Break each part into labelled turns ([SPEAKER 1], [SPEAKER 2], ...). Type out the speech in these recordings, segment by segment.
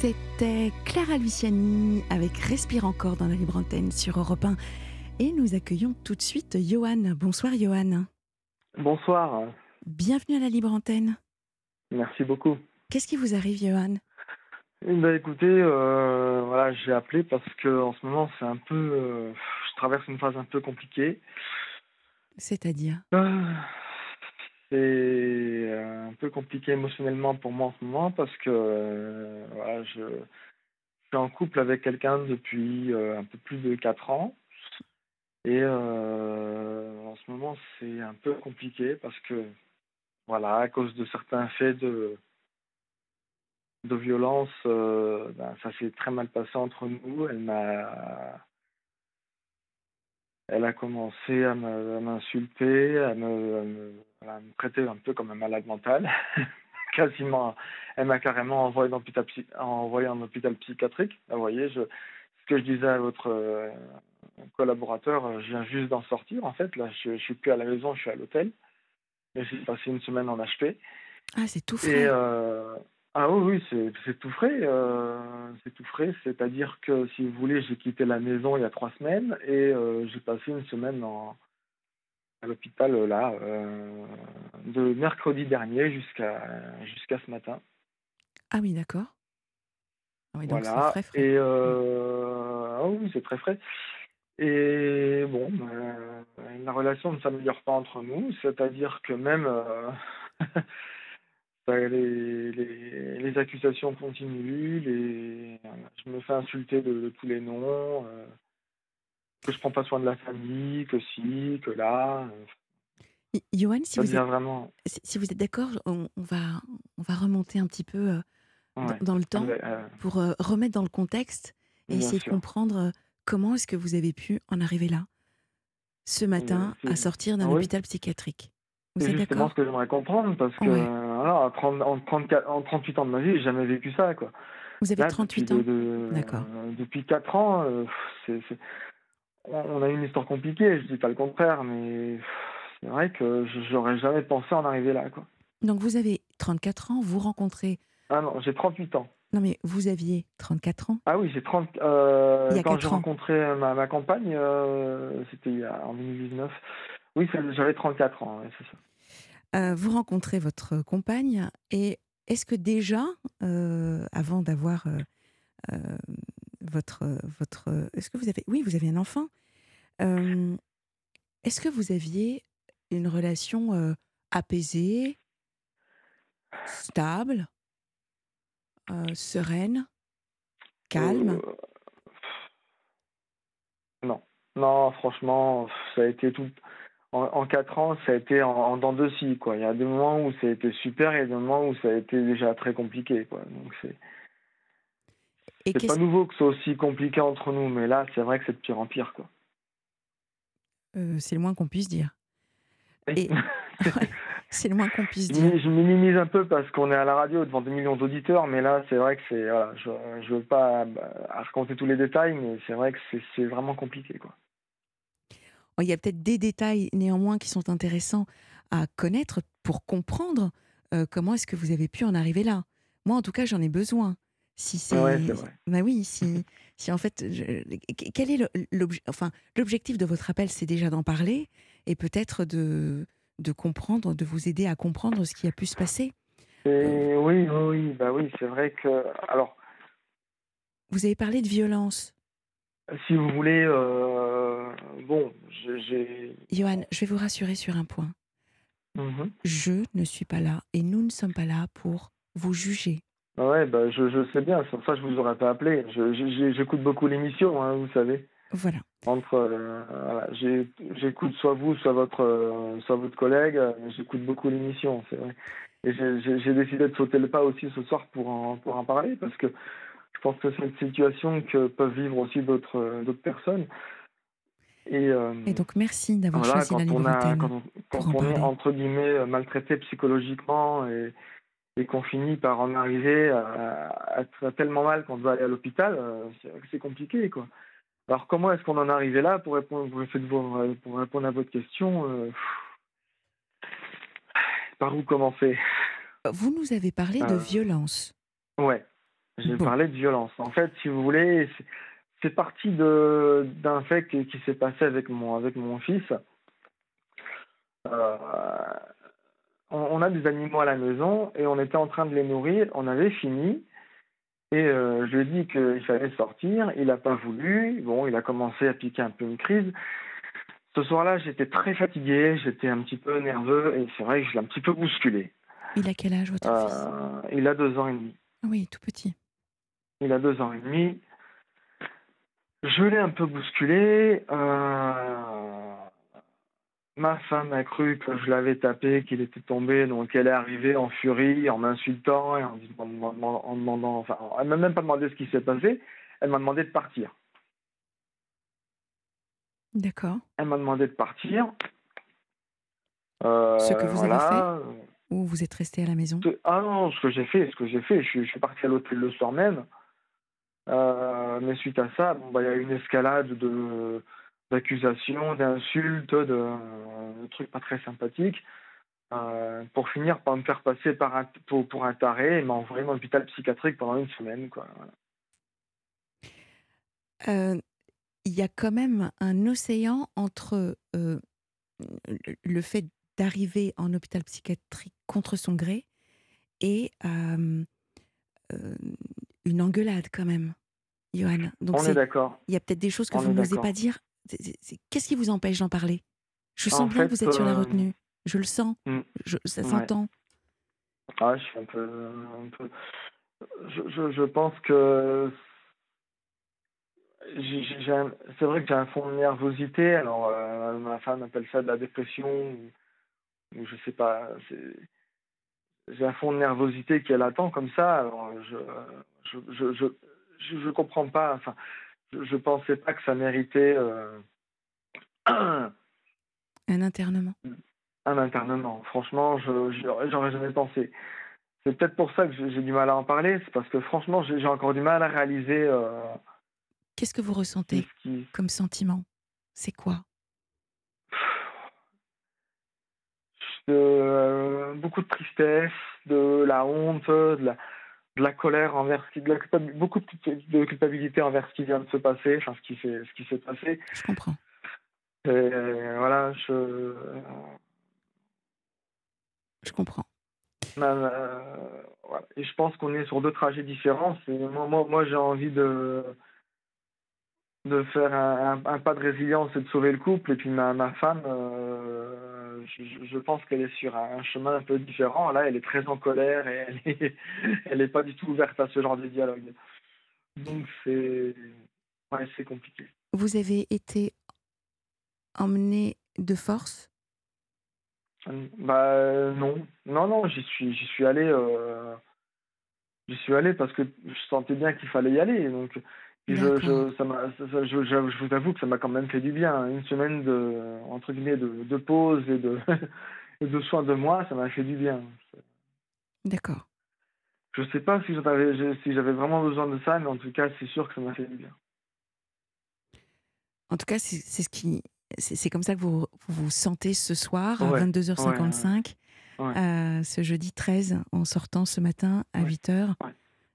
[SPEAKER 1] C'était Clara Luciani avec Respire encore dans la libre antenne sur Europe 1. Et nous accueillons tout de suite Johan. Bonsoir Johan.
[SPEAKER 2] Bonsoir.
[SPEAKER 1] Bienvenue à la libre antenne.
[SPEAKER 2] Merci beaucoup.
[SPEAKER 1] Qu'est-ce qui vous arrive Johan?
[SPEAKER 2] Eh ben, écoutez, euh, voilà, j'ai appelé parce que en ce moment c'est un peu, euh, je traverse une phase un peu compliquée.
[SPEAKER 1] C'est-à-dire?
[SPEAKER 2] Euh, C'est un peu compliqué émotionnellement pour moi en ce moment parce que voilà, je, suis en couple avec quelqu'un depuis un peu plus de 4 ans. Et en ce moment c'est un peu compliqué parce que voilà, à cause de certains faits de de violence, euh, ben, ça s'est très mal passé entre nous. Elle m'a, elle a commencé à m'insulter, à me, à, me, traiter un peu comme un malade mental. Quasiment, elle m'a carrément envoyé, dans hôpital, envoyé en hôpital psychiatrique. Vous voyez, je, ce que je disais à votre euh, collaborateur, je viens juste d'en sortir. En fait, là, je, je suis plus à la maison, je suis à l'hôtel. J'ai passé une semaine en HP.
[SPEAKER 1] Ah, c'est tout frais.
[SPEAKER 2] Et, euh, ah oui, oui, c'est tout frais. Euh, c'est tout frais. C'est-à-dire que, si vous voulez, j'ai quitté la maison il y a trois semaines et euh, j'ai passé une semaine à l'hôpital là, euh, de mercredi dernier jusqu'à jusqu'à ce matin.
[SPEAKER 1] Ah oui, d'accord.
[SPEAKER 2] Ah oui, donc voilà. Très frais. Et ah oui, c'est très frais. Et bon, la relation ne s'améliore pas entre nous, c'est-à-dire que même Bah, les, les, accusations continuent, les, je me fais insulter de, tous les noms, euh, que je prends pas soin de la famille, que si, que là.
[SPEAKER 1] Euh. Johan, si, vous êtes, vraiment... si vous êtes d'accord, on, va, on va remonter un petit peu euh, dans, le temps pour remettre dans le contexte et essayer de comprendre comment est-ce que vous avez pu en arriver là, ce matin, à sortir d'un ah hôpital psychiatrique.
[SPEAKER 2] C'est justement ce que j'aimerais comprendre parce que voilà, en, 34, en 38 ans de ma vie, j'ai jamais vécu ça. Quoi.
[SPEAKER 1] Vous avez 38 ans D'accord.
[SPEAKER 2] Euh, depuis 4 ans, euh, c'est, on a une histoire compliquée, je dis pas le contraire, mais c'est vrai que j'aurais jamais pensé en arriver là. Quoi.
[SPEAKER 1] Donc vous avez 34 ans, vous rencontrez.
[SPEAKER 2] Ah non, j'ai 38 ans.
[SPEAKER 1] Non, mais vous aviez 34 ans
[SPEAKER 2] Ah oui, j'ai 30. Euh, quand j'ai rencontré ma, ma compagne, c'était en 2019. Oui, j'avais 34 ans, c'est ça.
[SPEAKER 1] Euh, vous rencontrez votre compagne et est-ce que déjà, euh, avant d'avoir euh, votre votre, est-ce que vous avez, oui, vous avez un enfant. est-ce que vous aviez une relation apaisée, stable, sereine, calme?
[SPEAKER 2] Non, non, franchement, ça a été tout en, quatre ans, ça a été en, en dents de scie, quoi. Il y a des moments où ça a été super et des moments où ça a été déjà très compliqué, quoi. Donc c'est. C'est pas nouveau que ce soit aussi compliqué entre nous, mais là, c'est vrai que c'est de pire en pire, quoi.
[SPEAKER 1] Euh, c'est le moins qu'on puisse dire. c'est le moins qu'on puisse dire.
[SPEAKER 2] Je minimise un peu parce qu'on est à la radio devant des millions d'auditeurs, mais là, c'est vrai que c'est. Voilà, je ne veux pas bah, raconter tous les détails, mais c'est vrai que c'est vraiment compliqué, quoi.
[SPEAKER 1] Il y a peut-être des détails néanmoins qui sont intéressants à connaître pour comprendre euh, comment est-ce que vous avez pu en arriver là. Moi, en tout cas, j'en ai besoin. Si c'est, bah oui, si, si en fait, quel est l'objectif enfin, l'objectif de votre appel, c'est déjà d'en parler et peut-être de de comprendre, de vous aider à comprendre ce qui a pu se passer.
[SPEAKER 2] oui, oui, bah oui, c'est vrai que alors.
[SPEAKER 1] Vous avez parlé de violence.
[SPEAKER 2] Si vous voulez, euh, bon, j'ai.
[SPEAKER 1] Johan, je vais vous rassurer sur un point.
[SPEAKER 2] Mhm.
[SPEAKER 1] Je ne suis pas là et nous ne sommes pas là pour vous juger.
[SPEAKER 2] Ah ouais, bah, je, je sais bien, c'est pour ça que je vous aurais pas appelé. J'écoute beaucoup l'émission, hein, vous savez.
[SPEAKER 1] Voilà.
[SPEAKER 2] Entre, euh, voilà, j'écoute soit vous, soit votre, euh, soit votre collègue, j'écoute beaucoup l'émission, c'est vrai. Et j'ai décidé de sauter le pas aussi ce soir pour en, pour en parler parce que je pense que c'est une situation que peuvent vivre aussi d'autres d'autres personnes.
[SPEAKER 1] Et, euh, et, donc merci d'avoir choisi la libre
[SPEAKER 2] Quand, quand on est entre guillemets maltraité psychologiquement et, et qu'on finit par en arriver à, être tellement mal qu'on doit aller à l'hôpital, euh, c'est compliqué quoi. Alors comment est-ce qu'on en est arrivé là? Pour répondre, pour répondre à votre question euh, Par où commencer?
[SPEAKER 1] Vous nous avez parlé de violence.
[SPEAKER 2] Ouais. J'ai parlé de violence. En fait, si vous voulez, c'est parti d'un fait qui, s'est passé avec mon, avec mon fils. Euh, on, a des animaux à la maison et on était en train de les nourrir. On avait fini et euh, je lui ai dit qu'il fallait sortir. Il n'a pas voulu. Bon, il a commencé à piquer un peu une crise. Ce soir-là, j'étais très fatigué, j'étais un petit peu nerveux et c'est vrai que je l'ai un petit peu bousculé.
[SPEAKER 1] Il a quel âge votre fils?
[SPEAKER 2] euh, Il a deux ans et demi.
[SPEAKER 1] Oui, tout petit.
[SPEAKER 2] Il a deux ans et demi. Je l'ai un peu bousculé. Euh, ma femme a cru que je l'avais tapé, qu'il était tombé, donc elle est arrivée en furie, en m'insultant et en, demandant, enfin, elle m'a même pas demandé ce qui s'est passé, elle m'a demandé de partir.
[SPEAKER 1] D'accord.
[SPEAKER 2] Elle m'a demandé de partir.
[SPEAKER 1] Euh, ce que vous avez fait Ou vous êtes resté à la maison?
[SPEAKER 2] Ah non, ce que j'ai fait, ce que j'ai fait, je, suis parti à l'hôtel le soir même. Euh, mais suite à ça, bah, il y a eu une escalade de d'accusations, d'insultes, de, trucs pas très sympathiques, euh, pour finir par me faire passer pour, un taré et m'envoyer dans l'hôpital psychiatrique pendant une semaine.
[SPEAKER 1] Il y a quand même un océan entre le fait d'arriver en hôpital psychiatrique contre son gré et une engueulade quand même, Johan.
[SPEAKER 2] Donc On est, d'accord.
[SPEAKER 1] Il y a peut-être des choses que vous n'osez pas dire. Qu'est-ce qui vous empêche d'en parler? Je sens bien que vous êtes sur la retenue. Je le sens. Mmh. ça s'entend.
[SPEAKER 2] Ah, je suis un peu. je, je pense que c'est vrai que j'ai un fond de nervosité. Alors, euh, ma femme appelle ça de la dépression, ou, je sais pas. J'ai un fond de nervosité qui est latent comme ça. Alors, je, je, je, je, comprends pas. Enfin, je, je pensais pas que ça méritait. Euh,
[SPEAKER 1] un internement.
[SPEAKER 2] Un internement. Franchement, je j'aurais jamais pensé. C'est peut-être pour ça que j'ai du mal à en parler. C'est parce que franchement, j'ai encore du mal à réaliser. Euh,
[SPEAKER 1] Qu'est-ce que vous ressentez comme sentiment? C'est quoi?
[SPEAKER 2] Euh, Beaucoup de tristesse, de la honte, de la, colère envers ce qui, de la, beaucoup de culpabilité envers ce qui vient de se passer, enfin ce qui s'est ce qui s'est passé.
[SPEAKER 1] Je comprends.
[SPEAKER 2] Et voilà, je.
[SPEAKER 1] Je comprends.
[SPEAKER 2] Euh, et je pense qu'on est sur deux trajets différents. Moi, moi, moi j'ai envie de de faire un, pas de résilience et de sauver le couple. Et puis ma, ma femme, euh, je, pense qu'elle est sur un chemin un peu différent. Là, elle est très en colère et elle est, elle est pas du tout ouverte à ce genre de dialogue. Donc c'est, ouais, compliqué.
[SPEAKER 1] Vous avez été emmené de force?
[SPEAKER 2] Bah non, non, non. J'y suis, j'y suis allé. Euh, j'y suis allé parce que je sentais bien qu'il fallait y aller. Donc je, je, ça je, je, vous avoue que ça m'a quand même fait du bien. Une semaine de, entre guillemets, de, de pause et de, de soins de moi, ça m'a fait du bien.
[SPEAKER 1] D'accord.
[SPEAKER 2] Je ne sais pas si j'avais, si j'avais vraiment besoin de ça, mais en tout cas, c'est sûr que ça m'a fait du bien.
[SPEAKER 1] En tout cas, c'est, ce qui, c'est, comme ça que vous vous sentez ce soir à 22h55, euh, ce jeudi 13, en sortant ce matin à 8h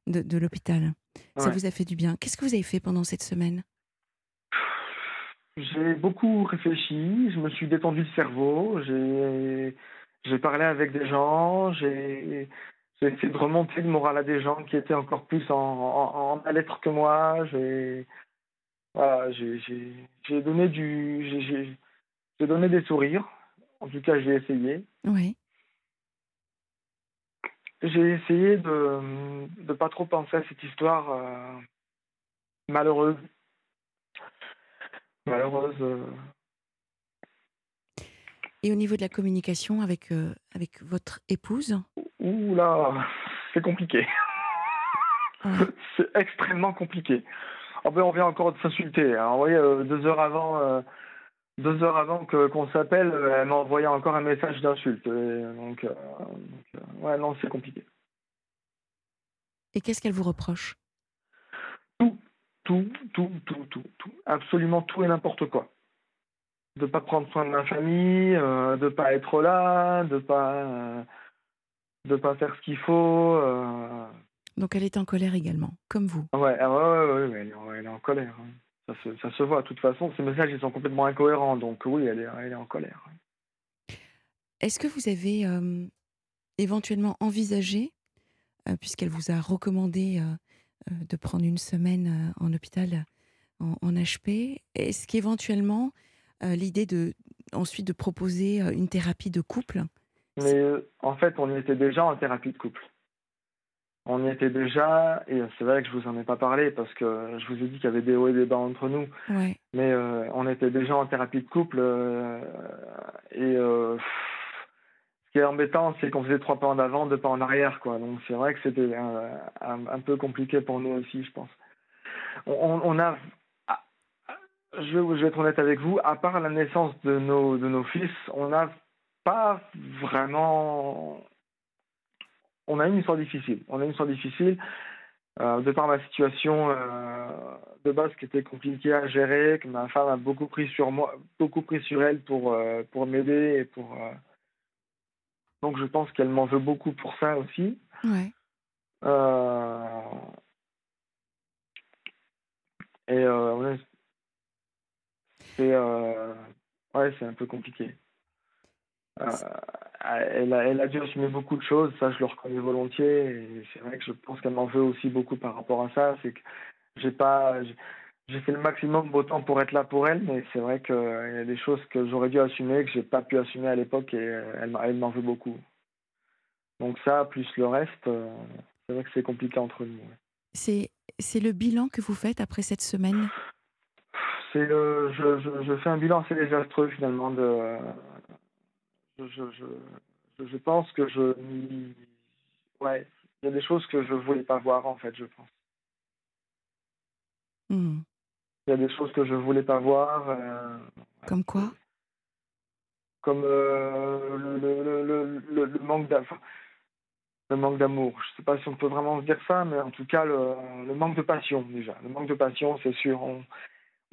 [SPEAKER 1] de, de l'hôpital. Ça vous a fait du bien. Qu'est-ce que vous avez fait pendant cette semaine?
[SPEAKER 2] J'ai beaucoup réfléchi, je me suis détendu le cerveau, j'ai parlé avec des gens, j'ai essayé de remonter le moral à des gens qui étaient encore plus en, en, mal-être que moi. J'ai voilà, donné du j'ai donné des sourires. En tout cas, j'ai essayé.
[SPEAKER 1] Oui.
[SPEAKER 2] J'ai essayé de ne pas trop penser à cette histoire euh, malheureuse. Malheureuse. Euh.
[SPEAKER 1] Et au niveau de la communication avec, euh, avec votre épouse?
[SPEAKER 2] Ouh là, c'est compliqué. c'est extrêmement compliqué. En fait, on vient encore de s'insulter. Hein. Vous voyez, deux heures avant, deux heures avant que qu'on s'appelle, euh, elle m'a envoyé encore un message d'insulte. Donc, euh, euh, ouais, non, c'est compliqué.
[SPEAKER 1] Et qu'est-ce qu'elle vous reproche?
[SPEAKER 2] Tout, tout, tout, tout, tout, tout, absolument tout et n'importe quoi. De pas prendre soin de ma famille, de de pas être là, de pas, de pas faire ce qu'il faut.
[SPEAKER 1] Donc elle est en colère également, comme vous?
[SPEAKER 2] Ouais, ah ouais, ouais, elle, est en, colère. Hein. Ça, se, ça, se, voit. De toute façon, ces messages ils sont complètement incohérents. Donc oui, elle est, elle est en colère.
[SPEAKER 1] Est-ce que vous avez éventuellement envisagé, puisqu'elle vous a recommandé de prendre une semaine en hôpital en, en HP, est-ce qu'éventuellement l'idée de ensuite de proposer une thérapie de couple
[SPEAKER 2] Mais en fait, on était déjà en thérapie de couple. On y était déjà, et c'est vrai que je vous en ai pas parlé parce que je vous ai dit qu'il y avait des hauts et des bas entre nous.
[SPEAKER 1] Ouais.
[SPEAKER 2] Mais on était déjà en thérapie de couple et ce qui est embêtant, c'est qu'on faisait trois pas en avant, deux pas en arrière, quoi. Donc c'est vrai que c'était un, peu compliqué pour nous aussi, je pense. On, on a je vais, être honnête avec vous, à part la naissance de nos, de nos fils, on n'a pas vraiment. On a une histoire difficile. On a une histoire difficile. Euh, de par ma situation euh, de base qui était compliquée à gérer, que ma femme a beaucoup pris sur moi, beaucoup pris sur elle pour, euh, pour m'aider et pour. Donc je pense qu'elle m'en veut beaucoup pour ça aussi.
[SPEAKER 1] Ouais.
[SPEAKER 2] Et c'est ouais, c'est un peu compliqué. Euh, elle, a, elle a dû assumer beaucoup de choses, ça je le reconnais volontiers, et c'est vrai que je pense qu'elle m'en veut aussi beaucoup par rapport à ça. C'est que j'ai pas, j'ai fait le maximum autant pour être là pour elle, mais c'est vrai qu'il y a des choses que j'aurais dû assumer que j'ai pas pu assumer à l'époque, et elle, elle m'en veut beaucoup. Donc ça, plus le reste, euh, c'est vrai que c'est compliqué entre nous.
[SPEAKER 1] C'est c'est le bilan que vous faites après cette semaine?
[SPEAKER 2] C'est le, je, je, je, fais un bilan assez désastreux finalement de. Je, je, je, pense que je. Ouais, il y a des choses que je voulais pas voir en fait, je pense.
[SPEAKER 1] Hmm.
[SPEAKER 2] Il y a des choses que je voulais pas voir. Euh,
[SPEAKER 1] Comme quoi?
[SPEAKER 2] Comme euh, le, le, le, le, manque d'amour. Le manque d'amour. Je sais pas si on peut vraiment se dire ça, mais en tout cas, le, manque de passion déjà. Le manque de passion, c'est sûr. On,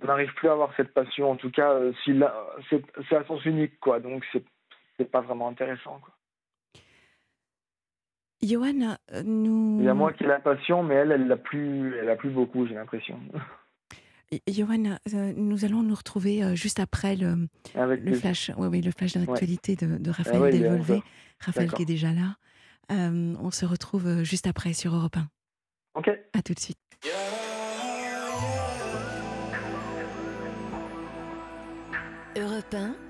[SPEAKER 2] n'arrive plus à avoir cette passion. En tout cas, euh, c'est à sens unique, quoi. Donc, c'est pas vraiment intéressant, quoi.
[SPEAKER 1] Johan, euh, nous.
[SPEAKER 2] Il y a moi qui ai la passion, mais elle, elle l'a plus, elle a plus beaucoup, j'ai l'impression.
[SPEAKER 1] Johan, euh, nous allons nous retrouver juste après le, le flash, oui, oui, le flash d'actualité de, de, Raphaël ah Delvolvé. Raphaël qui est déjà là. on se retrouve juste après sur Europe 1.
[SPEAKER 2] Ok.
[SPEAKER 1] À tout de suite.
[SPEAKER 3] Europe 1.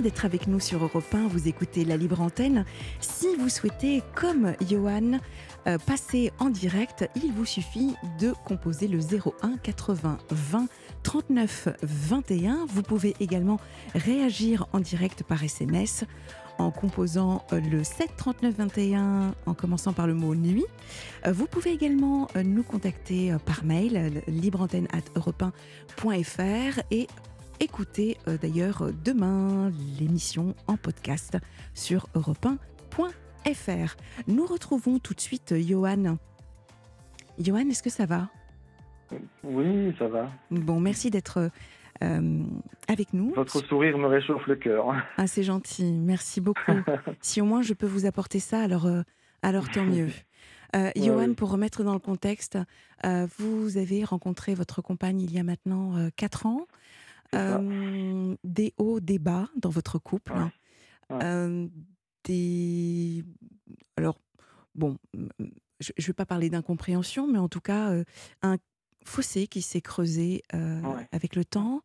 [SPEAKER 1] D'être avec nous sur Europe 1. Vous écoutez la libre antenne. Si vous souhaitez, comme Johan, euh, passer en direct, il vous suffit de composer le 01 80 20 39 21. Vous pouvez également réagir en direct par SMS en composant euh, le 7 39 21 en commençant par le mot nuit. Euh, vous pouvez également nous contacter par mail libreantenne@europe1.fr et Écoutez euh, d'ailleurs euh, demain l'émission en podcast sur europe1.fr. Nous retrouvons tout de suite euh, Johan. Johan, est-ce que ça va?
[SPEAKER 2] Oui, ça va.
[SPEAKER 1] Bon, merci d'être avec nous.
[SPEAKER 2] Votre sourire me réchauffe le cœur.
[SPEAKER 1] Ah, c'est gentil, merci beaucoup. si au moins je peux vous apporter ça, alors, alors tant mieux. Johan, pour remettre dans le contexte, vous avez rencontré votre compagne il y a maintenant 4 ans. Euh, des hauts, des bas dans votre couple. Euh, des... Alors, bon, je ne vais pas parler d'incompréhension, mais en tout cas, euh, un fossé qui s'est creusé avec le temps.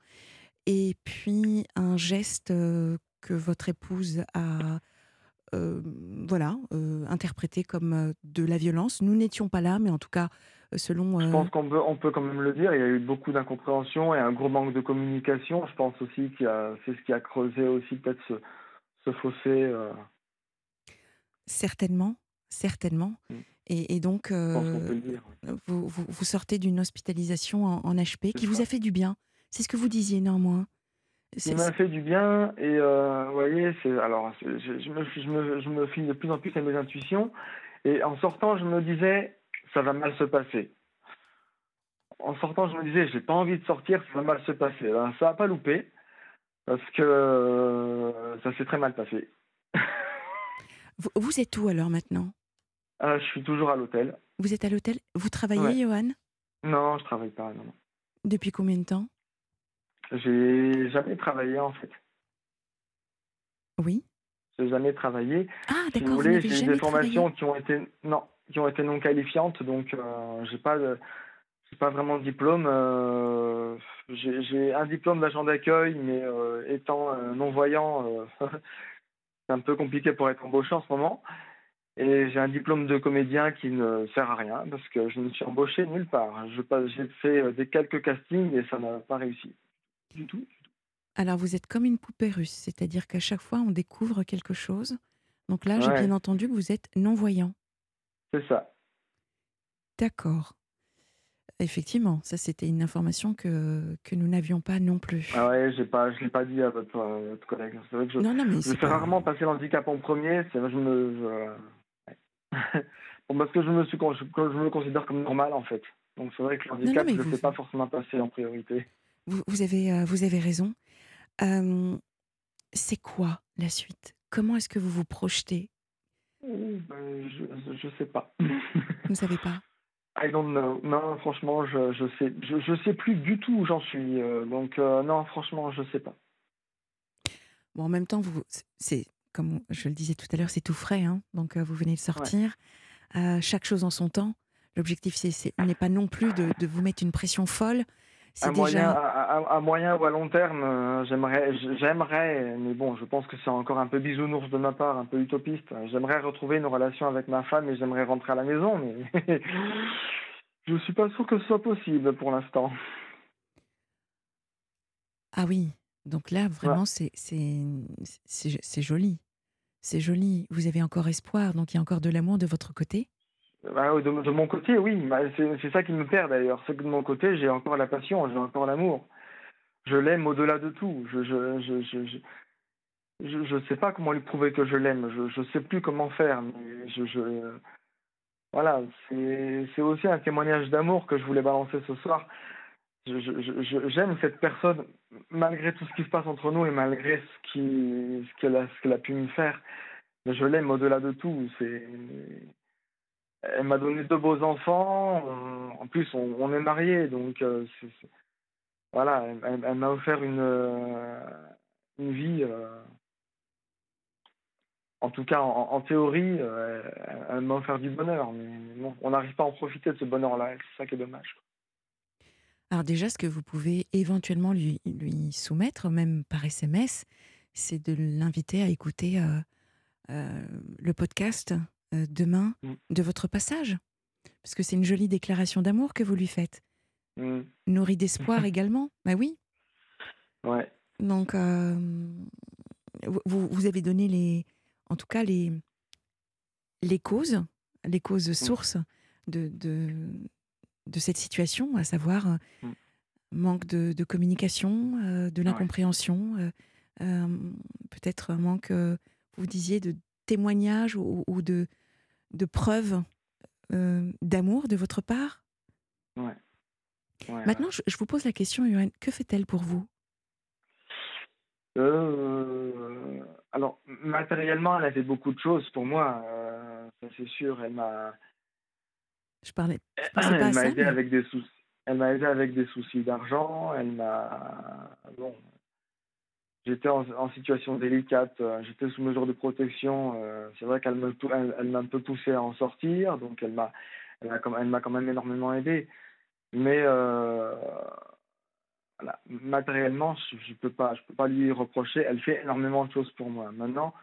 [SPEAKER 1] Et puis, un geste que votre épouse a voilà, interprété comme de la violence. Nous n'étions pas là, mais en tout cas, selon.
[SPEAKER 2] Je pense qu'on peut, on peut quand même le dire. Il y a eu beaucoup d'incompréhension et un gros manque de communication. Je pense aussi que c'est ce qui a creusé aussi peut-être ce, ce fossé.
[SPEAKER 1] Certainement, certainement.
[SPEAKER 2] Mm.
[SPEAKER 1] Et, donc, euh, vous, vous, sortez d'une hospitalisation en, HP qui vous a fait du bien. C'est ce que vous disiez néanmoins.
[SPEAKER 2] Ça m'a fait du bien et euh, vous voyez, c'est alors je, me, je, me, je me fie de plus en plus à mes intuitions et en sortant, je me disais ça va mal se passer. En sortant, je me disais j'ai pas envie de sortir, ça va mal se passer. ça n'a pas loupé parce que euh, ça s'est très mal passé.
[SPEAKER 1] vous, êtes où alors maintenant?
[SPEAKER 2] Ah, Je suis toujours à l'hôtel.
[SPEAKER 1] Vous êtes à l'hôtel? Vous travaillez, Johan?
[SPEAKER 2] Non, je travaille pas. Non.
[SPEAKER 1] Depuis combien de temps?
[SPEAKER 2] J'ai jamais travaillé en fait.
[SPEAKER 1] Oui.
[SPEAKER 2] J'ai jamais travaillé.
[SPEAKER 1] Ah d'accord.
[SPEAKER 2] Si vous, j'ai des formations qui ont été non, qui ont été non qualifiantes, donc euh, j'ai pas de pas vraiment de diplôme. Euh, j'ai un diplôme d'agent d'accueil, mais euh, étant non-voyant, c'est un peu compliqué pour être embauché en ce moment. Et j'ai un diplôme de comédien qui ne sert à rien parce que je ne suis embauché nulle part. J'ai fait des quelques castings et ça n'a pas réussi du tout.
[SPEAKER 1] Alors vous êtes comme une poupée russe, c'est-à-dire qu'à chaque fois on découvre quelque chose. Donc là, j'ai bien entendu que vous êtes non-voyant.
[SPEAKER 2] C'est ça.
[SPEAKER 1] D'accord. Effectivement, ça c'était une information que, que nous n'avions pas non plus.
[SPEAKER 2] Ah ouais, j'ai pas, je l'ai pas dit à votre, collègue. C'est vrai que je,
[SPEAKER 1] non, non, mais
[SPEAKER 2] je fais rarement passer l'handicap en premier. C'est je me, bon, parce que je me suis, je, je, me considère comme normal en fait. Donc c'est vrai que l'handicap, je ne fais pas forcément passer en priorité.
[SPEAKER 1] Vous, vous avez, euh, vous avez raison. Euh, c'est quoi la suite? Comment est-ce que vous vous projetez?
[SPEAKER 2] Ben, Je ne sais pas.
[SPEAKER 1] vous ne savez pas?
[SPEAKER 2] I don't know. Non, franchement, je je sais je, je sais plus du tout où j'en suis. Euh, donc euh, non, franchement, je sais pas.
[SPEAKER 1] Bon, en même temps, vous c'est comme je le disais tout à l'heure, c'est tout frais, hein donc vous venez de sortir. chaque chose en son temps. L'objectif, c'est n'est pas non plus de, de, vous mettre une pression folle.
[SPEAKER 2] À, moyen, à, moyen ou à long terme, euh, j'aimerais, j'aimerais, mais bon, je pense que c'est encore un peu bisounours de ma part, un peu utopiste. J'aimerais retrouver une relation avec ma femme et j'aimerais rentrer à la maison, mais je suis pas sûr que ce soit possible pour l'instant.
[SPEAKER 1] Ah oui, donc là, vraiment, c'est, joli. C'est joli. Vous avez encore espoir, donc il y a encore de l'amour de votre côté
[SPEAKER 2] de, de, mon côté, oui. Bah, c'est ça qui me perd d'ailleurs. C'est que de mon côté, j'ai encore la passion, j'ai encore l'amour. Je l'aime au-delà de tout. Je je, je, je, je, je, sais pas comment lui prouver que je l'aime. Je ne sais plus comment faire. Mais je, je... Voilà, c'est aussi un témoignage d'amour que je voulais balancer ce soir. J'aime cette personne malgré tout ce qui se passe entre nous et malgré ce qu'elle ce a, a pu me faire. Je l'aime au-delà de tout. C'est elle m'a donné deux beaux enfants. en plus, on, est mariés, donc euh, voilà, elle, m'a offert une, euh, une vie. Euh, en tout cas, en, théorie, elle, m'a offert du bonheur. Mais on n'arrive pas à en profiter de ce bonheur-là. C'est ça qui est dommage.
[SPEAKER 1] Alors déjà, ce que vous pouvez éventuellement lui, lui soumettre, même par SMS, c'est de l'inviter à écouter le podcast euh, demain mm. de votre passage Parce que c'est une jolie déclaration d'amour que vous lui faites. Mm. Nourri d'espoir également Bah oui.
[SPEAKER 2] Ouais.
[SPEAKER 1] Donc, euh, vous, vous, avez donné les, en tout cas les, les causes, les causes mm. sources de, de, de, cette situation, à savoir manque de, de communication, euh, de l'incompréhension, peut-être un manque, vous disiez, de témoignage ou, ou de, de preuves euh, d'amour de votre part?
[SPEAKER 2] Ouais.
[SPEAKER 1] Maintenant, Je, vous pose la question, Yoann, que fait-elle pour vous?
[SPEAKER 2] Euh, Alors, matériellement, elle a fait beaucoup de choses pour moi, euh, ça c'est sûr. Elle m'a.
[SPEAKER 1] Je parlais.
[SPEAKER 2] elle m'a aidé avec des soucis. Elle m'a aidé avec des soucis d'argent. Elle m'a. Bon, j'étais en, situation délicate, euh, j'étais sous mesure de protection. Euh, c'est vrai qu'elle m'a un peu poussé à en sortir, donc elle m'a quand même énormément aidé. Mais euh, matériellement, je ne peux, pas, lui reprocher. Elle fait énormément de choses pour moi. Maintenant,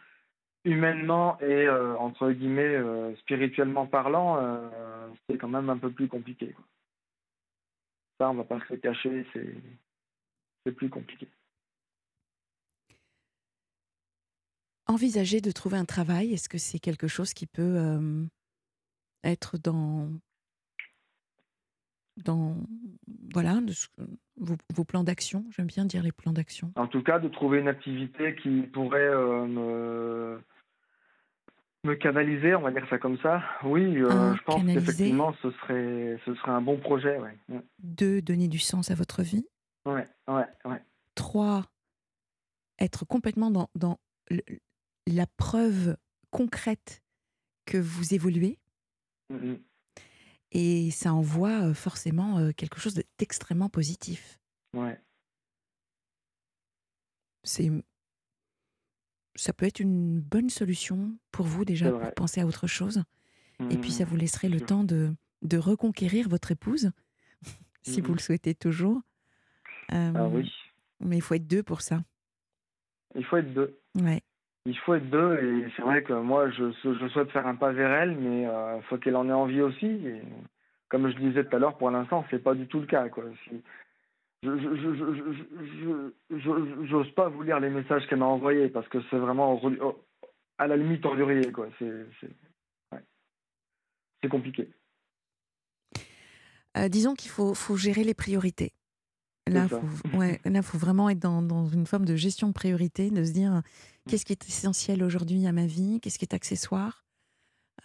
[SPEAKER 2] humainement et entre guillemets spirituellement parlant, c'est quand même un peu plus compliqué. Ça, on on va pas se le cacher, c'est plus compliqué. C'est plus compliqué.
[SPEAKER 1] Envisager de trouver un travail? Est-ce que c'est quelque chose qui peut euh, être dans, dans voilà, de vos, vos, plans d'action? J'aime bien dire les plans d'action.
[SPEAKER 2] En tout cas, de trouver une activité qui pourrait euh, me, me canaliser, on va dire ça comme ça. Oui, euh, ah, je pense qu'effectivement, ce serait, ce serait un bon projet. Ouais.
[SPEAKER 1] Deux, donner du sens à votre vie.
[SPEAKER 2] Ouais, ouais, ouais.
[SPEAKER 1] Trois, être complètement dans, dans la preuve concrète que vous évoluez. Mm-hmm. Et ça envoie euh, forcément euh, quelque chose d'extrêmement positif.
[SPEAKER 2] Ouais.
[SPEAKER 1] C'est ça peut être une bonne solution pour vous déjà pour penser à autre chose. et puis ça vous laisserait le temps de, de reconquérir votre épouse, si vous le souhaitez toujours.
[SPEAKER 2] ah oui.
[SPEAKER 1] Mais il faut être deux pour ça.
[SPEAKER 2] Il faut être deux.
[SPEAKER 1] Ouais.
[SPEAKER 2] Il faut être deux et c'est vrai que moi je, je, souhaite faire un pas vers elle, mais il euh, faut qu'elle en ait envie aussi. Comme je disais tout à l'heure, pour l'instant c'est pas du tout le cas. Quoi. Je j'ose pas vous lire les messages qu'elle m'a envoyés parce que c'est vraiment à la limite ordurier. C'est compliqué.
[SPEAKER 1] Euh, disons qu'il faut gérer les priorités. Là, il faut, ouais, faut vraiment être dans, dans, une forme de gestion de priorité, de se dire mm. qu'est-ce qui est essentiel aujourd'hui à ma vie, qu'est-ce qui est accessoire.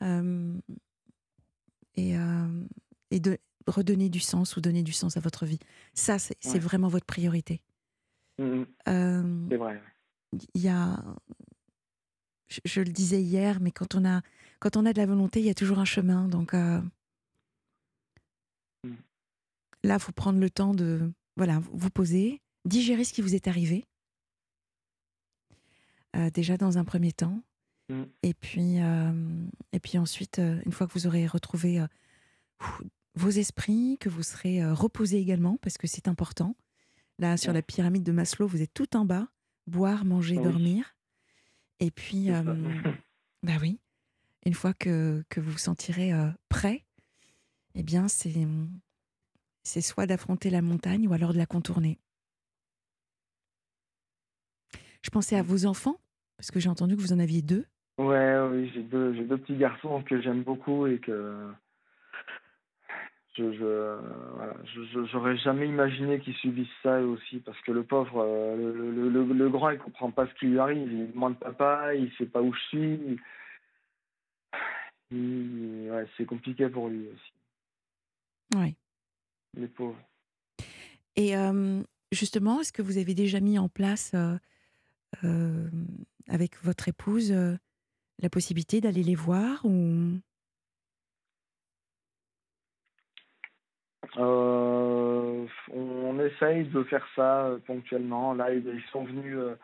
[SPEAKER 1] Euh, et, euh, et de, redonner du sens ou donner du sens à votre vie. Ça, c'est vraiment votre priorité.
[SPEAKER 2] Mmh euh, c'est vrai.
[SPEAKER 1] Il y a, je, le disais hier, mais quand on a, quand on a de la volonté, il y a toujours un chemin. Donc euh, mmh. là, il faut prendre le temps de, voilà, vous poser, digérer ce qui vous est arrivé. Euh, déjà dans un premier temps. Mmh. Et puis, et puis ensuite, une fois que vous aurez retrouvé vos esprits, que vous serez euh, reposé également, parce que c'est important. Là, sur la pyramide de Maslow, vous êtes tout en bas, boire, manger, dormir. Et puis, euh, bah oui, une fois que, que vous vous sentirez euh, prêt, eh bien, c'est, c'est soit d'affronter la montagne ou alors de la contourner. Je pensais à mmh. vos enfants, parce que j'ai entendu que vous en aviez deux.
[SPEAKER 2] Ouais, oui, j'ai deux, j'ai deux petits garçons que j'aime beaucoup et que je, je voilà, j'aurais jamais imaginé qu'il subisse ça aussi parce que le pauvre, euh, le, le, le, grand, il comprend pas ce qui lui arrive. Il demande papa, il sait pas où je suis. ouais, c'est compliqué pour lui aussi.
[SPEAKER 1] Oui.
[SPEAKER 2] Les pauvres.
[SPEAKER 1] Et euh, justement, est-ce que vous avez déjà mis en place euh, avec votre épouse la possibilité d'aller les voir ou?
[SPEAKER 2] Euh, on essaye de faire ça euh, ponctuellement. Là, ils sont venus, euh,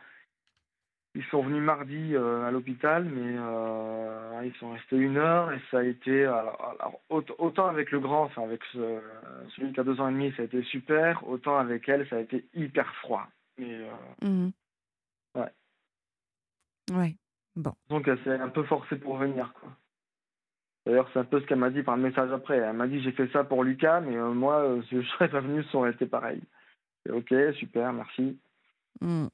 [SPEAKER 2] ils sont venus mardi à l'hôpital, mais ils sont restés une heure et ça a été autant avec le grand, enfin avec celui qui a deux ans et demi, ça a été super. Autant avec elle, ça a été hyper froid. Mais
[SPEAKER 1] mmh
[SPEAKER 2] ouais.
[SPEAKER 1] Ouais. Bon.
[SPEAKER 2] Donc, elle s'est un peu forcée pour venir, quoi. D'ailleurs, c'est un peu ce qu'elle m'a dit par le message après. Elle m'a dit j'ai fait ça pour Lucas, mais euh, moi, euh, si je serais pas venu, ça aurait été pareil. ok, super, merci.
[SPEAKER 1] Hmm.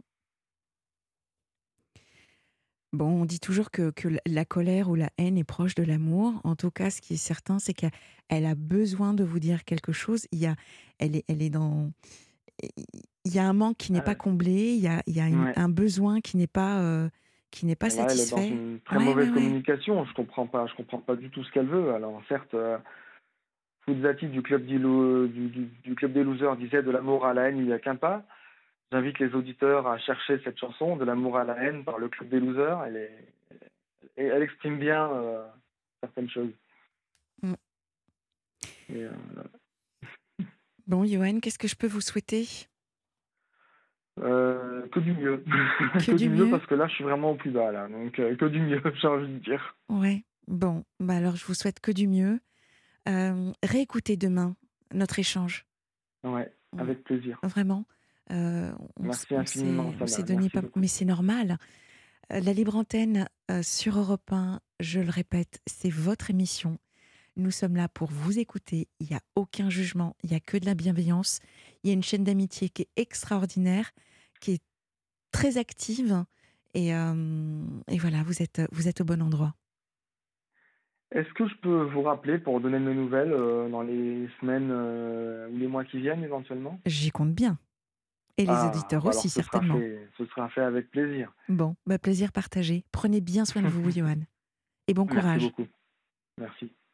[SPEAKER 1] Bon, on dit toujours que, que, la colère ou la haine est proche de l'amour. En tout cas, ce qui est certain, c'est qu'elle a besoin de vous dire quelque chose. Il y a, elle, est, elle est dans. Il y a un manque qui n'est pas comblé, il y a, il y a un besoin qui n'est pas. Euh, qui n'est pas satisfait.
[SPEAKER 2] Elle est dans une très mauvaise communication. Je comprends pas. Je comprends pas du tout ce qu'elle veut. Alors certes, euh, Fuzati du club du, du, du, club des losers disait de l'amour à la haine, il n'y a qu'un pas. J'invite les auditeurs à chercher cette chanson de l'amour à la haine par le club des losers. Elle est, elle, exprime bien euh, certaines choses. Mm.
[SPEAKER 1] Euh, bon, Johan, qu'est-ce que je peux vous souhaiter?
[SPEAKER 2] Euh, que du mieux. Que, du, mieux, parce que là, je suis vraiment au plus bas, là. Donc, que du mieux, j'ai envie de dire.
[SPEAKER 1] Ouais. Bon, bah alors, je vous souhaite que du mieux. Réécoutez demain notre échange.
[SPEAKER 2] Ouais, avec plaisir.
[SPEAKER 1] Vraiment.
[SPEAKER 2] Merci infiniment.
[SPEAKER 1] On donné pas... Mais c'est normal. La libre antenne sur Europe 1, je le répète, c'est votre émission. Nous sommes là pour vous écouter. Il n'y a aucun jugement, il n'y a que de la bienveillance. Il y a une chaîne d'amitié qui est extraordinaire qui est très active Et, et voilà, vous êtes, vous êtes au bon endroit.
[SPEAKER 2] Est-ce que je peux vous rappeler pour donner de mes nouvelles dans les semaines ou les mois qui viennent éventuellement?
[SPEAKER 1] J'y compte bien. Et les ah, auditeurs bah aussi, certainement.
[SPEAKER 2] ce sera fait avec plaisir.
[SPEAKER 1] Bon, bah plaisir partagé. Prenez bien soin de vous, Johan. Et bon courage.
[SPEAKER 2] Merci beaucoup. Merci.